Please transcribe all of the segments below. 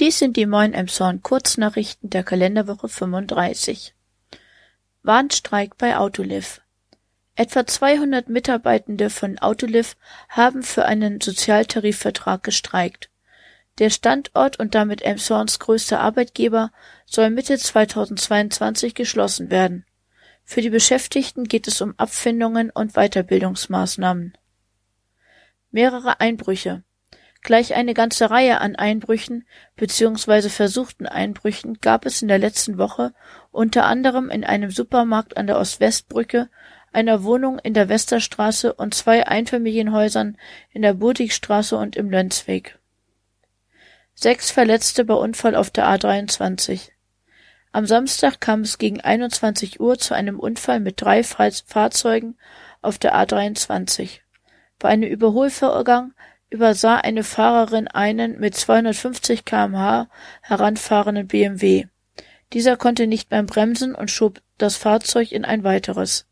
Dies sind die Moin Emshorn Kurznachrichten der Kalenderwoche 35. Warnstreik bei Autoliv. Etwa 200 Mitarbeitende von Autoliv haben für einen Sozialtarifvertrag gestreikt. Der Standort und damit Emshorns größter Arbeitgeber soll Mitte 2022 geschlossen werden. Für die Beschäftigten geht es um Abfindungen und Weiterbildungsmaßnahmen. Mehrere Einbrüche. Gleich eine ganze Reihe an Einbrüchen bzw. versuchten Einbrüchen gab es in der letzten Woche unter anderem in einem Supermarkt an der Ost-West-Brücke, einer Wohnung in der Westerstraße und zwei Einfamilienhäusern in der Budwigstraße und im Lenzweg. Sechs Verletzte bei Unfall auf der A23. Am Samstag kam es gegen 21 Uhr zu einem Unfall mit drei Fahrzeugen auf der A23. Bei einem Überholvorgang übersah eine Fahrerin einen mit 250 km/h heranfahrenden BMW. Dieser konnte nicht mehr bremsen und schob das Fahrzeug in ein weiteres.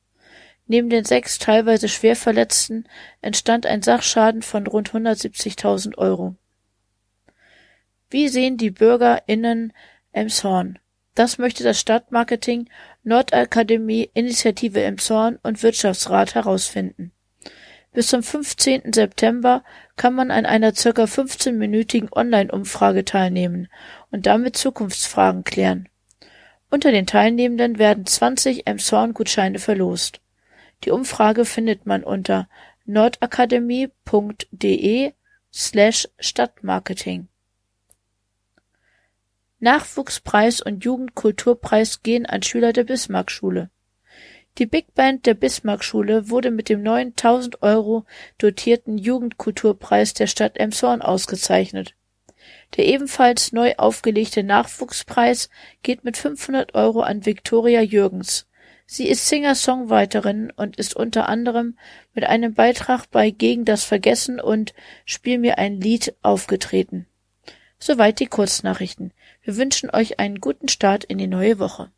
Neben den sechs teilweise Schwerverletzten entstand ein Sachschaden von rund 170.000 Euro. Wie sehen die BürgerInnen Emshorn? Das möchte das Stadtmarketing, Nordakademie, Initiative Emshorn und Wirtschaftsrat herausfinden. Bis zum 15. September kann man an einer circa 15-minütigen Online-Umfrage teilnehmen und damit Zukunftsfragen klären. Unter den Teilnehmenden werden 20 Emshorn-Gutscheine verlost. Die Umfrage findet man unter nordakademie.de slash Stadtmarketing. Nachwuchspreis und Jugendkulturpreis gehen an Schüler der Bismarckschule. Die Big Band der Bismarckschule wurde mit dem neuen 1000 Euro dotierten Jugendkulturpreis der Stadt Emshorn ausgezeichnet. Der ebenfalls neu aufgelegte Nachwuchspreis geht mit 500 Euro an Viktoria Jürgens. Sie ist Singer-Songwriterin und ist unter anderem mit einem Beitrag bei Gegen das Vergessen und Spiel mir ein Lied aufgetreten. Soweit die Kurznachrichten. Wir wünschen euch einen guten Start in die neue Woche.